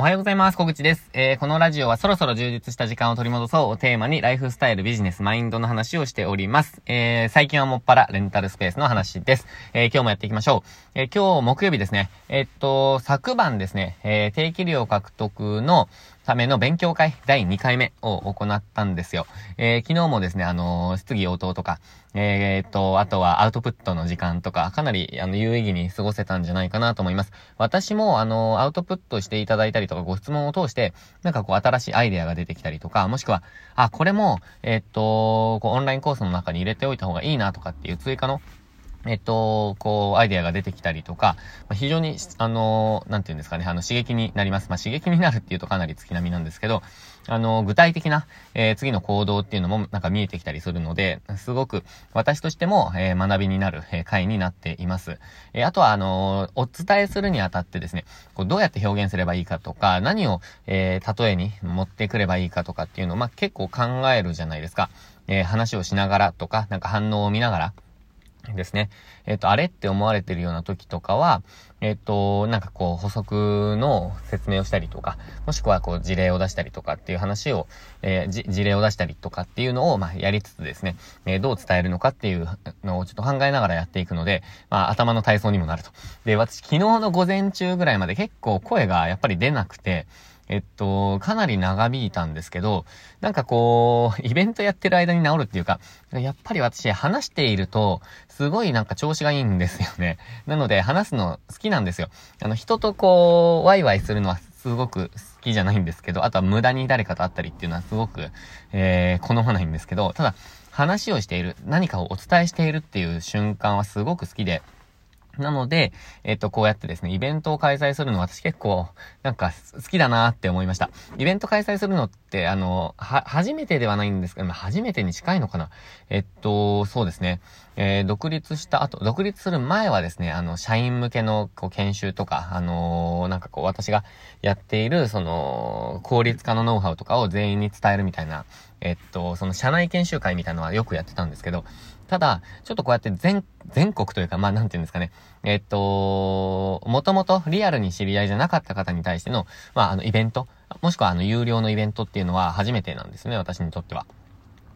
おはようございます。小口です。えー、このラジオはそろそろ充実した時間を取り戻そうをテーマにライフスタイル、ビジネス、マインドの話をしております。えー、最近はもっぱらレンタルスペースの話です。えー、今日もやっていきましょう。え、今日木曜日ですね。え、っと、昨晩ですね、え、定期料獲得の、ための勉強会第2回目を行ったんですよ。えー、昨日もですね、あのー、質疑応答とか、えー、っと、あとはアウトプットの時間とか、かなり、あの、有意義に過ごせたんじゃないかなと思います。私も、あの、アウトプットしていただいたりとか、ご質問を通して、なんかこう、新しいアイデアが出てきたりとか、もしくは、あ、これも、えっと、こう、オンラインコースの中に入れておいた方がいいなとかっていう追加のえっと、こう、アイデアが出てきたりとか、まあ、非常に、あの、なんていうんですかね、あの、刺激になります。まあ、刺激になるっていうとかなり月並みなんですけど、あの、具体的な、えー、次の行動っていうのもなんか見えてきたりするので、すごく私としても、えー、学びになる、えー、回になっています。えあとは、あのお伝えするにあたってですね、こうどうやって表現すればいいかとか、何を、え例えに持ってくればいいかとかっていうのを、まあ、結構考えるじゃないですか。え話をしながらとか、なんか反応を見ながら、ですね。えっ、と、あれって思われてるような時とかは、えっ、と、なんかこう、補足の説明をしたりとか、もしくはこう、事例を出したりとかっていう話を、えー、事例を出したりとかっていうのを、まあ、やりつつですね、えー、どう伝えるのかっていうのをちょっと考えながらやっていくので、まあ、頭の体操にもなると。で、私、昨日の午前中ぐらいまで結構声がやっぱり出なくて、えっと、かなり長引いたんですけど、なんかこう、イベントやってる間に治るっていうか、やっぱり私話していると、すごいなんか調子がいいんですよね。なので話すの好きなんですよ。あの、人とこう、ワイワイするのはすごく好きじゃないんですけど、あとは無駄に誰かと会ったりっていうのはすごく、えー、好まないんですけど、ただ、話をしている、何かをお伝えしているっていう瞬間はすごく好きで、なので、えっと、こうやってですね、イベントを開催するの私結構、なんか、好きだなって思いました。イベント開催するのって、あの、は、初めてではないんですけど、初めてに近いのかなえっと、そうですね。えー、独立した後、独立する前はですね、あの、社員向けの、こう、研修とか、あのー、なんかこう、私がやっている、その、効率化のノウハウとかを全員に伝えるみたいな、えっと、その社内研修会みたいなのはよくやってたんですけど、ただ、ちょっとこうやって全、全国というか、まあ、なんていうんですかね。えっと、もともとリアルに知り合いじゃなかった方に対しての、まあ、あの、イベント、もしくはあの、有料のイベントっていうのは初めてなんですね、私にとっては。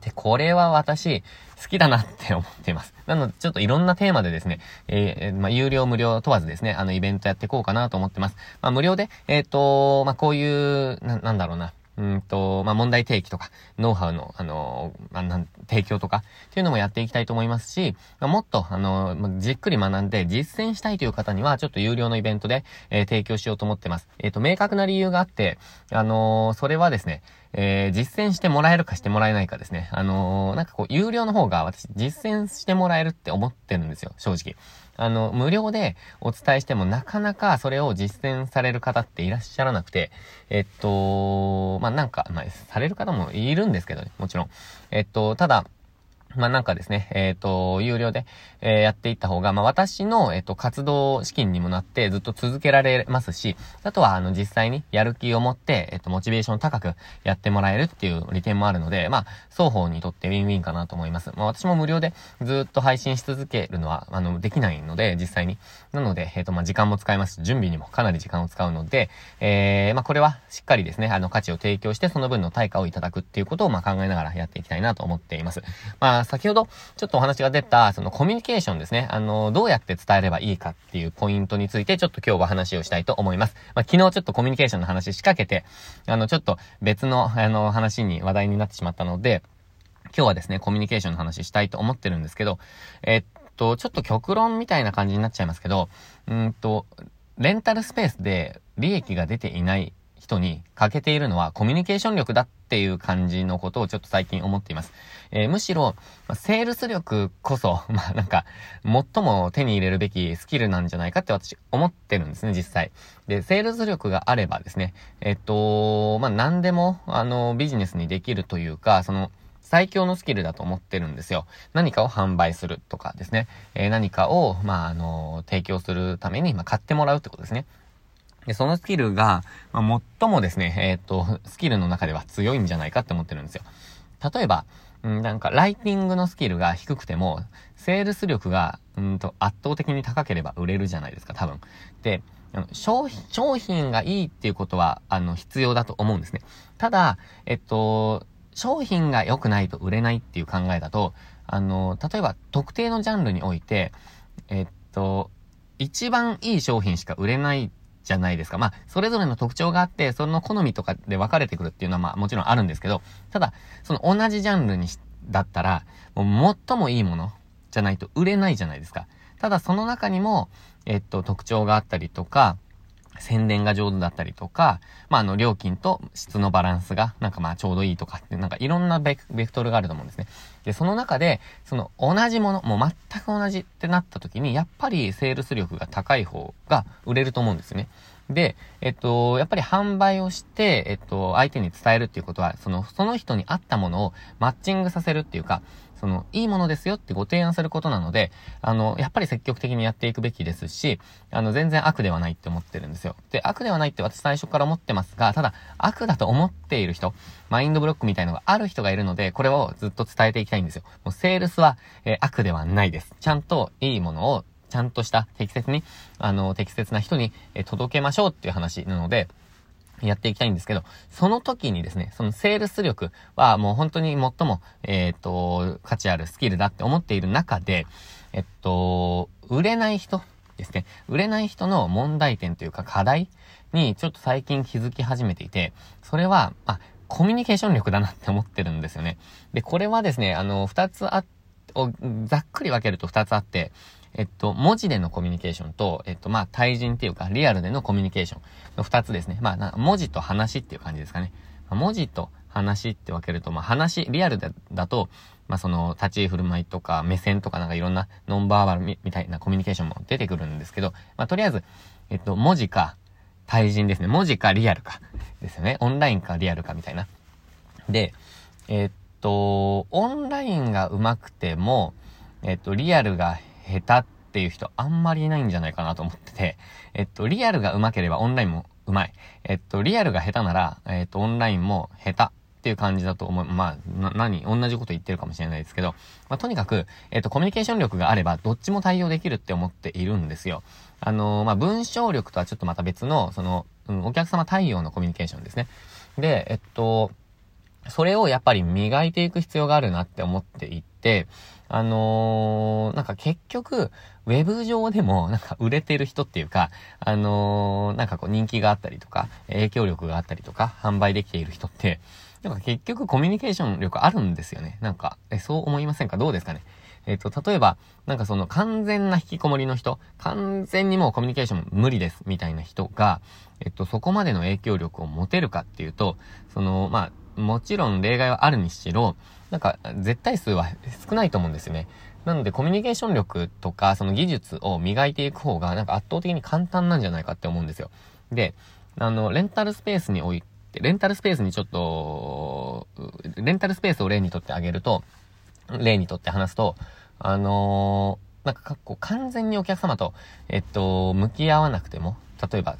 で、これは私、好きだなって思っています。なので、ちょっといろんなテーマでですね、えー、まあ、有料無料問わずですね、あの、イベントやっていこうかなと思ってます。まあ、無料で、えっ、ー、と、まあ、こういう、な、なんだろうな。うんと、まあ、問題提起とか、ノウハウの、あの、まあ、なん、提供とか、っていうのもやっていきたいと思いますし、まあ、もっと、あの、じっくり学んで実践したいという方には、ちょっと有料のイベントで、えー、提供しようと思ってます。えっ、ー、と、明確な理由があって、あのー、それはですね、えー、実践してもらえるかしてもらえないかですね。あのー、なんかこう、有料の方が私、実践してもらえるって思ってるんですよ、正直。あの、無料でお伝えしてもなかなかそれを実践される方っていらっしゃらなくて、えっと、まあ、なんか、まあ、される方もいるんですけどね、もちろん。えっと、ただ、まあ、なんかですね、えっ、ー、と、有料で、えー、やっていった方が、まあ、私の、えっ、ー、と、活動資金にもなってずっと続けられますし、あとは、あの、実際にやる気を持って、えっ、と、モチベーション高くやってもらえるっていう利点もあるので、まあ、双方にとってウィンウィンかなと思います。まあ、私も無料でずっと配信し続けるのは、あの、できないので、実際に。なので、えっ、と、まあ、時間も使いますし、準備にもかなり時間を使うので、えー、まあ、これはしっかりですね、あの、価値を提供して、その分の対価をいただくっていうことを、まあ、考えながらやっていきたいなと思っています。まあ、先ほど、ちょっとお話が出た、そのコミュニケーションですね。あの、どうやって伝えればいいかっていうポイントについて、ちょっと今日は話をしたいと思います。まあ、昨日ちょっとコミュニケーションの話仕掛けて、あの、ちょっと別の、あの、話に話題になってしまったので、今日はですね、コミュニケーションの話したいと思ってるんですけど、えっと、ちょっと極論みたいな感じになっちゃいますけど、うんと、レンタルスペースで利益が出ていない人に欠けているのはコミュニケーション力だってていう感じのことをちょっと最近思っています。えー、むしろ、まセールス力こそ、まあなんか、最も手に入れるべきスキルなんじゃないかって私思ってるんですね、実際。で、セールス力があればですね、えっと、まあ何でも、あの、ビジネスにできるというか、その、最強のスキルだと思ってるんですよ。何かを販売するとかですね。えー、何かを、まあ、あの、提供するために、まあ、買ってもらうってことですね。で、そのスキルが、まあ、最もですね、えー、っと、スキルの中では強いんじゃないかって思ってるんですよ。例えば、んなんか、ライティングのスキルが低くても、セールス力が、うんと、圧倒的に高ければ売れるじゃないですか、多分。で、商品、商品がいいっていうことは、あの、必要だと思うんですね。ただ、えっと、商品が良くないと売れないっていう考えだと、あの、例えば特定のジャンルにおいて、えっと、一番いい商品しか売れないじゃないですか。まあ、それぞれの特徴があって、その好みとかで分かれてくるっていうのはまあもちろんあるんですけど、ただ、その同じジャンルにだったら、もう最もいいものじゃないと売れないじゃないですか。ただその中にも、えっと、特徴があったりとか、宣伝が上手だったりとか、まあ、あの、料金と質のバランスが、なんかまあ、ちょうどいいとかって、なんかいろんなベクトルがあると思うんですね。で、その中で、その同じもの、もう全く同じってなった時に、やっぱりセールス力が高い方が売れると思うんですね。で、えっと、やっぱり販売をして、えっと、相手に伝えるっていうことは、その、その人に合ったものをマッチングさせるっていうか、その、いいものですよってご提案することなので、あの、やっぱり積極的にやっていくべきですし、あの、全然悪ではないって思ってるんですよ。で、悪ではないって私最初から思ってますが、ただ、悪だと思っている人、マインドブロックみたいのがある人がいるので、これをずっと伝えていきたいんですよ。もう、セールスは、えー、悪ではないです。ちゃんといいものを、ちゃんとした適切に、あの、適切な人に、えー、届けましょうっていう話なので、やっていきたいんですけど、その時にですね、そのセールス力はもう本当に最も、えっ、と、価値あるスキルだって思っている中で、えっと、売れない人ですね。売れない人の問題点というか課題にちょっと最近気づき始めていて、それは、あ、コミュニケーション力だなって思ってるんですよね。で、これはですね、あの、二つあって、をざっくり分けると二つあって、えっと、文字でのコミュニケーションと、えっと、まあ、対人っていうか、リアルでのコミュニケーションの二つですね。まあ、文字と話っていう感じですかね。ま、文字と話って分けると、まあ、話、リアルだだと、まあ、その、立ち居振る舞いとか、目線とかなんかいろんなノンバーバルみたいなコミュニケーションも出てくるんですけど、まあ、とりあえず、えっと、文字か、対人ですね。文字かリアルか。ですよね。オンラインかリアルかみたいな。で、えっと、オンラインが上手くても、えっと、リアルが下手っていう人あんまりいないんじゃないかなと思ってて、えっと、リアルが上手ければオンラインも上手い。えっと、リアルが下手なら、えっと、オンラインも下手っていう感じだと思う。まあ、な、何同じこと言ってるかもしれないですけど、まあ、とにかく、えっと、コミュニケーション力があれば、どっちも対応できるって思っているんですよ。あのー、まあ、文章力とはちょっとまた別の、その、うん、お客様対応のコミュニケーションですね。で、えっと、それをやっぱり磨いていく必要があるなって思っていて、あのー、なんか結局、ウェブ上でも なんか売れてる人っていうか、あのー、なんかこう人気があったりとか、影響力があったりとか、販売できている人って、なんか結局コミュニケーション力あるんですよね。なんか、え、そう思いませんか？どうですかね？えっ、と、例えば、なんかその完全な引きこもりの人、完全にもうコミュニケーション無理です、みたいな人が、えっと、そこまでの影響力を持てるかっていうと、その、まあ、もちろん例外はあるにしろ、なんか、絶対数は少ないと思うんですよね。なので、コミュニケーション力とか、その技術を磨いていく方が、なんか圧倒的に簡単なんじゃないかって思うんですよ。で、あの、レンタルスペースにおいて、レンタルスペースにちょっと、レンタルスペースを例にとってあげると、例にとって話すと、あのー、なんか、こう、完全にお客様と、えっと、向き合わなくても、例えば、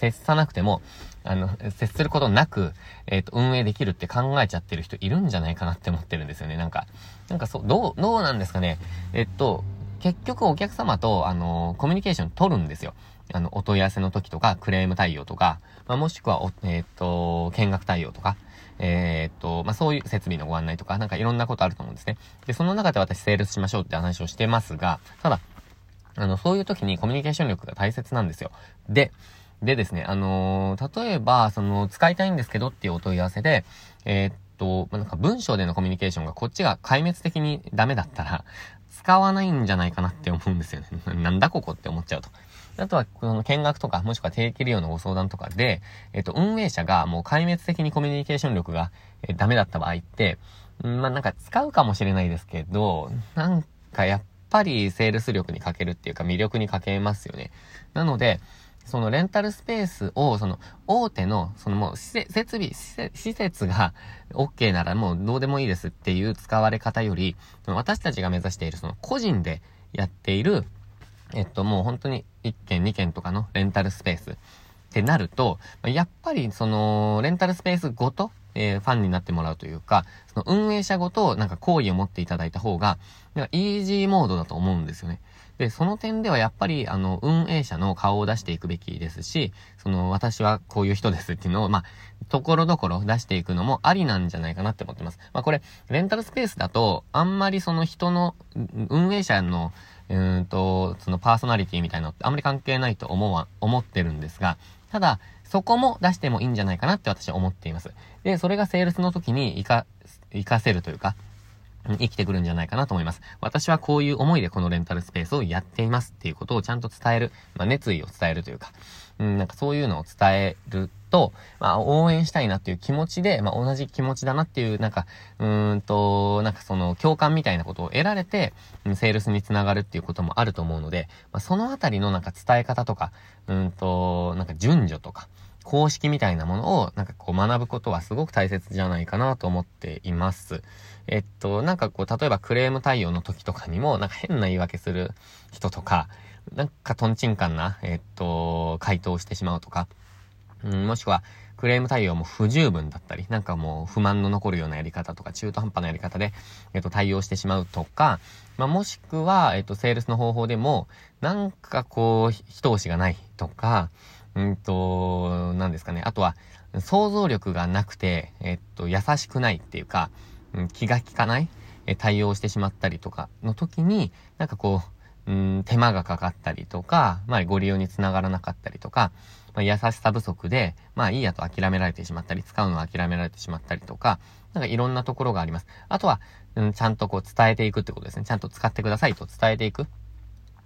接、さなくても、あの、接することなく、えっ、ー、と、運営できるって考えちゃってる人いるんじゃないかなって思ってるんですよね。なんか、なんかそう、どう、どうなんですかね。えっと、結局お客様と、あの、コミュニケーション取るんですよ。あの、お問い合わせの時とか、クレーム対応とか、まあ、もしくは、えっ、ー、と、見学対応とか、えっ、と、まあ、そういう設備のご案内とか、なんかいろんなことあると思うんですね。で、その中で私セールスしましょうって話をしてますが、ただ、あの、そういう時にコミュニケーション力が大切なんですよ。で、でですね、あのー、例えば、その、使いたいんですけどっていうお問い合わせで、えー、っと、なんか文章でのコミュニケーションがこっちが壊滅的にダメだったら、使わないんじゃないかなって思うんですよね。なんだここって思っちゃうと。あとは、この見学とか、もしくは定期利用のご相談とかで、えっと、運営者がもう壊滅的にコミュニケーション力が、えダメだった場合って、まあ、なんか使うかもしれないですけど、なんかやっぱりセールス力に欠けるっていうか魅力に欠けますよね。なので、そのレンタルスペースを、その大手の、そのもう設備、施設が OK ならもうどうでもいいですっていう使われ方より、私たちが目指しているその個人でやっている、えっともう本当に1軒2軒とかのレンタルスペースってなると、やっぱりそのレンタルスペースごと、えー、ファンになってもらうというか、その運営者ごとなんか好意を持っていただいた方が、なんかイージーモードだと思うんですよね。で、その点ではやっぱり、あの、運営者の顔を出していくべきですし、その、私はこういう人ですっていうのを、まあ、ところどころ出していくのもありなんじゃないかなって思ってます。まあ、これ、レンタルスペースだと、あんまりその人の、運営者の、うんと、そのパーソナリティみたいなのってあんまり関係ないと思わ、思ってるんですが、ただ、そこも出してもいいんじゃないかなって私は思っています。で、それがセールスの時に活か、活かせるというか、生きてくるんじゃないかなと思います。私はこういう思いでこのレンタルスペースをやっていますっていうことをちゃんと伝える、まあ、熱意を伝えるというか、うん、なんかそういうのを伝えると、まあ、応援したいなっていう気持ちで、まあ、同じ気持ちだなっていう、なんか、うーんと、なんかその共感みたいなことを得られて、セールスにつながるっていうこともあると思うので、まあ、そのあたりのなんか伝え方とか、うんと、なんか順序とか、公式みたいなものをなんかこう学ぶことはすごく大切じゃないかなと思っています。えっと、なんかこう、例えばクレーム対応の時とかにも、なんか変な言い訳する人とか、なんかトンチンカンな、えっと、回答をしてしまうとか、うん、もしくは、クレーム対応も不十分だったり、なんかもう不満の残るようなやり方とか、中途半端なやり方で、えっと、対応してしまうとか、まあ、もしくは、えっと、セールスの方法でも、なんかこう、一押しがないとか、うんと、何ですかね。あとは、想像力がなくて、えっと、優しくないっていうか、うん、気が利かない、え対応してしまったりとかの時に、なんかこう、うん、手間がかかったりとか、まあ、ご利用につながらなかったりとか、まあ、優しさ不足で、まあ、いいやと諦められてしまったり、使うのを諦められてしまったりとか、なんかいろんなところがあります。あとは、うん、ちゃんとこう伝えていくってことですね。ちゃんと使ってくださいと伝えていく。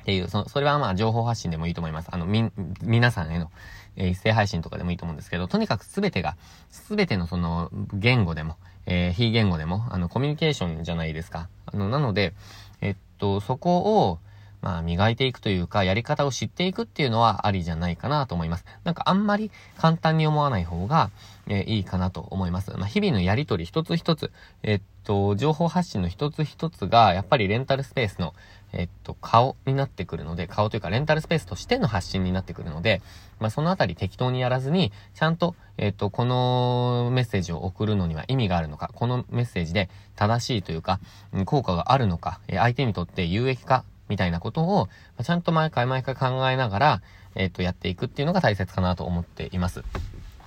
っていう、そ、それはまあ情報発信でもいいと思います。あの、み、皆さんへの、えー、一斉配信とかでもいいと思うんですけど、とにかくすべてが、すべてのその、言語でも、えー、非言語でも、あの、コミュニケーションじゃないですか。あの、なので、えっと、そこを、まあ、磨いていくというか、やり方を知っていくっていうのはありじゃないかなと思います。なんかあんまり簡単に思わない方が、えー、いいかなと思います。まあ、日々のやりとり一つ一つ、えっと、情報発信の一つ一つが、やっぱりレンタルスペースの、えっと、顔になってくるので、顔というかレンタルスペースとしての発信になってくるので、まあ、そのあたり適当にやらずに、ちゃんと、えっと、このメッセージを送るのには意味があるのか、このメッセージで正しいというか、効果があるのか、相手にとって有益か、みたいなことを、ちゃんと毎回毎回考えながら、えっと、やっていくっていうのが大切かなと思っています。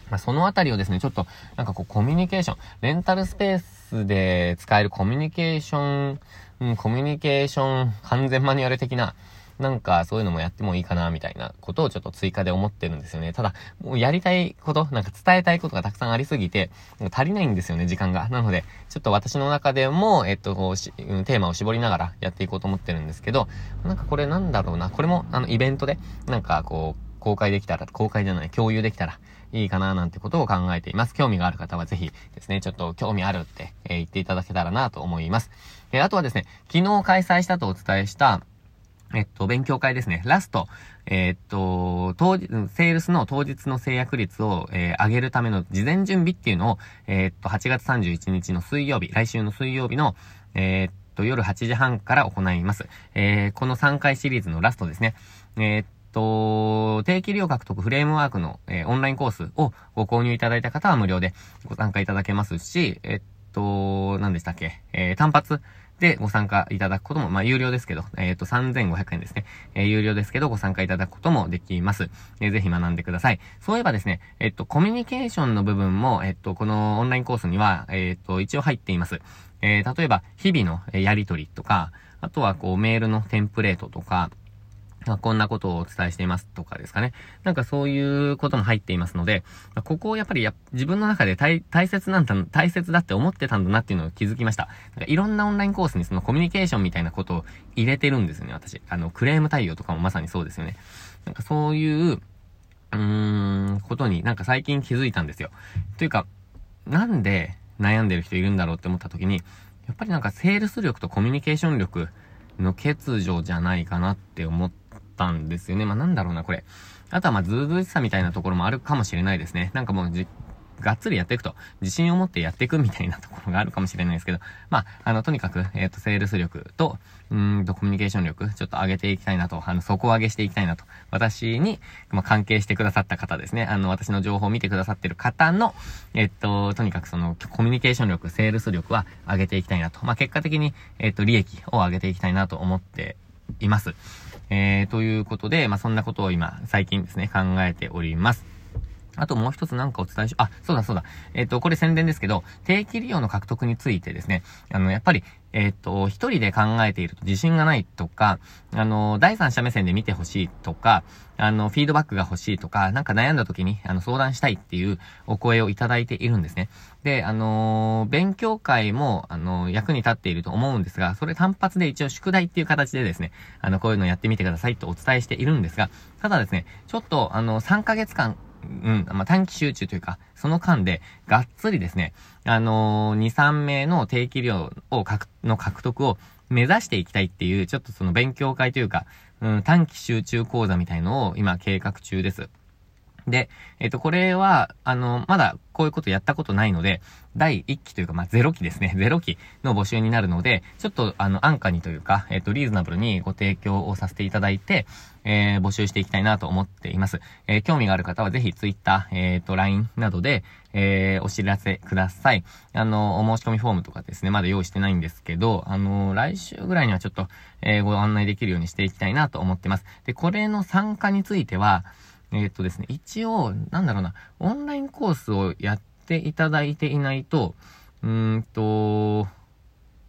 まあ、そのあたりをですね、ちょっと、なんかこう、コミュニケーション、レンタルスペースで使えるコミュニケーション、うん、コミュニケーション完全マニュアル的な、なんかそういうのもやってもいいかな、みたいなことをちょっと追加で思ってるんですよね。ただ、もうやりたいこと、なんか伝えたいことがたくさんありすぎて、足りないんですよね、時間が。なので、ちょっと私の中でも、えっと、こう、テーマを絞りながらやっていこうと思ってるんですけど、なんかこれなんだろうな、これも、あの、イベントで、なんかこう、公開できたら、公開じゃない、共有できたらいいかななんてことを考えています。興味がある方はぜひですね、ちょっと興味あるって、えー、言っていただけたらなと思います。えー、あとはですね、昨日開催したとお伝えした、えっと、勉強会ですね。ラスト、えー、っと、当日、セールスの当日の制約率を、えー、上げるための事前準備っていうのを、えー、っと、8月31日の水曜日、来週の水曜日の、えっと、夜8時半から行います。えこの3回シリーズのラストですね。えっと、定期利用獲得フレームワークの、えー、オンラインコースをご購入いただいた方は無料でご参加いただけますし、えっと、何でしたっけ、えー、単発でご参加いただくことも、まあ、有料ですけど、えっ、と、3500円ですね。えー、有料ですけど、ご参加いただくこともできます。えー、ぜひ学んでください。そういえばですね、えっ、と、コミュニケーションの部分も、えっ、と、このオンラインコースには、えっ、と、一応入っています。え、例えば、日々のやりとりとか、あとは、こう、メールのテンプレートとか、まあ、こんなことをお伝えしていますとかですかね。なんかそういうことも入っていますので、まあ、ここをやっぱりや自分の中で大切なんだ、大切だって思ってたんだなっていうのを気づきました。なんかいろんなオンラインコースにそのコミュニケーションみたいなことを入れてるんですよね、私。あの、クレーム対応とかもまさにそうですよね。なんかそういう、うーん、ことになんか最近気づいたんですよ。というか、なんで悩んでる人いるんだろうって思った時に、やっぱりなんかセールス力とコミュニケーション力の欠如じゃないかなって思って、ったんですよね。まあ、なんだろうな、これ。あとはまあ、ずうずうしさみたいなところもあるかもしれないですね。なんかもうじ、がっつりやっていくと、自信を持ってやっていくみたいなところがあるかもしれないですけど、まあ、あの、とにかく、えっ、ー、と、セールス力と、うんと、コミュニケーション力、ちょっと上げていきたいなと、あの、底上げしていきたいなと、私に、まあ、関係してくださった方ですね、あの、私の情報を見てくださってる方の、えっ、と、とにかくその、コミュニケーション力、セールス力は上げていきたいなと、まあ、結果的に、えっ、と、利益を上げていきたいなと思っています。えー、ということで、まあ、そんなことを今、最近ですね、考えております。あともう一つなんかお伝えし、あ、そうだそうだ。えっ、ー、と、これ宣伝ですけど、定期利用の獲得についてですね、あの、やっぱり、えっ、ー、と、一人で考えていると自信がないとか、あの、第三者目線で見てほしいとか、あの、フィードバックが欲しいとか、なんか悩んだ時に、あの、相談したいっていうお声をいただいているんですね。で、あの勉強会も、あの役に立っていると思うんですが、それ単発で一応宿題っていう形でですね、あの、こういうのやってみてくださいとお伝えしているんですが、ただですね、ちょっと、あの、3ヶ月間、うん、まあ、短期集中というか、その間で、がっつりですね、あのー、2、3名の定期量を、の獲得を目指していきたいっていう、ちょっとその勉強会というか、うん、短期集中講座みたいのを今計画中です。で、えっ、と、これは、あの、まだこういうことやったことないので、第1期というか、まあ、0期ですね。0期の募集になるので、ちょっと、あの、安価にというか、えっ、と、リーズナブルにご提供をさせていただいて、えー、募集していきたいなと思っています。えー、興味がある方はぜひ Twitter、えっ、と、LINE などで、えー、お知らせください。あの、お申し込みフォームとかですね、まだ用意してないんですけど、あの、来週ぐらいにはちょっと、えご案内できるようにしていきたいなと思ってます。で、これの参加については、えっ、とですね、一応、なんだろうな、オンラインコースをやっていただいていないと、うーんと、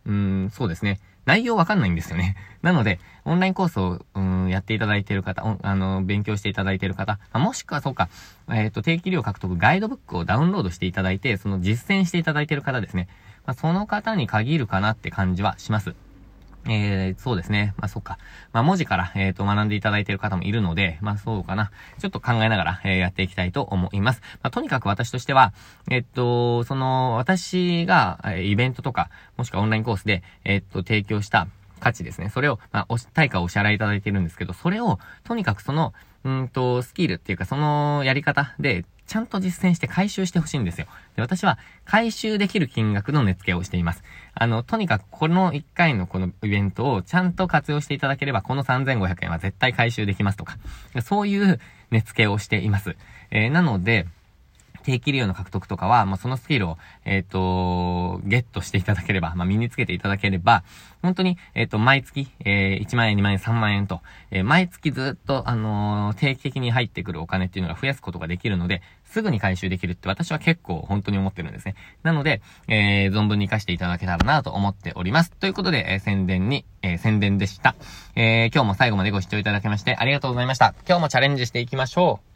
うーん、そうですね。内容わかんないんですよね。なので、オンラインコースを、うん、やっていただいている方、あの、勉強していただいている方、もしくはそうか、えっ、ー、と、定期料獲得ガイドブックをダウンロードしていただいて、その実践していただいている方ですね。まあ、その方に限るかなって感じはします。えー、そうですね。まあ、そっか。まあ、文字から、えっ、ー、と、学んでいただいている方もいるので、まあ、そうかな。ちょっと考えながら、えー、やっていきたいと思います。まあ、とにかく私としては、えっと、その、私が、えイベントとか、もしくはオンラインコースで、えっと、提供した価値ですね。それを、まあ、対価をお支払いいただいているんですけど、それを、とにかくその、うんと、スキルっていうか、そのやり方で、ちゃんと実践して回収してほしいんですよ。で、私は回収できる金額の値付けをしています。あの、とにかくこの1回のこのイベントをちゃんと活用していただければ、この3500円は絶対回収できますとか、そういう値付けをしています。えー、なので、定期利用の獲得とかは、もうそのスキルを、えっ、ー、と、ゲットしていただければ、まあ、身につけていただければ、本当に、えっ、ー、と、毎月、えー、1万円、2万円、3万円と、えー、毎月ずっと、あのー、定期的に入ってくるお金っていうのが増やすことができるので、すぐに回収できるって私は結構本当に思ってるんですね。なので、えー、存分に活かしていただけたらなと思っております。ということで、えー、宣伝に、えー、宣伝でした。えー、今日も最後までご視聴いただきましてありがとうございました。今日もチャレンジしていきましょう。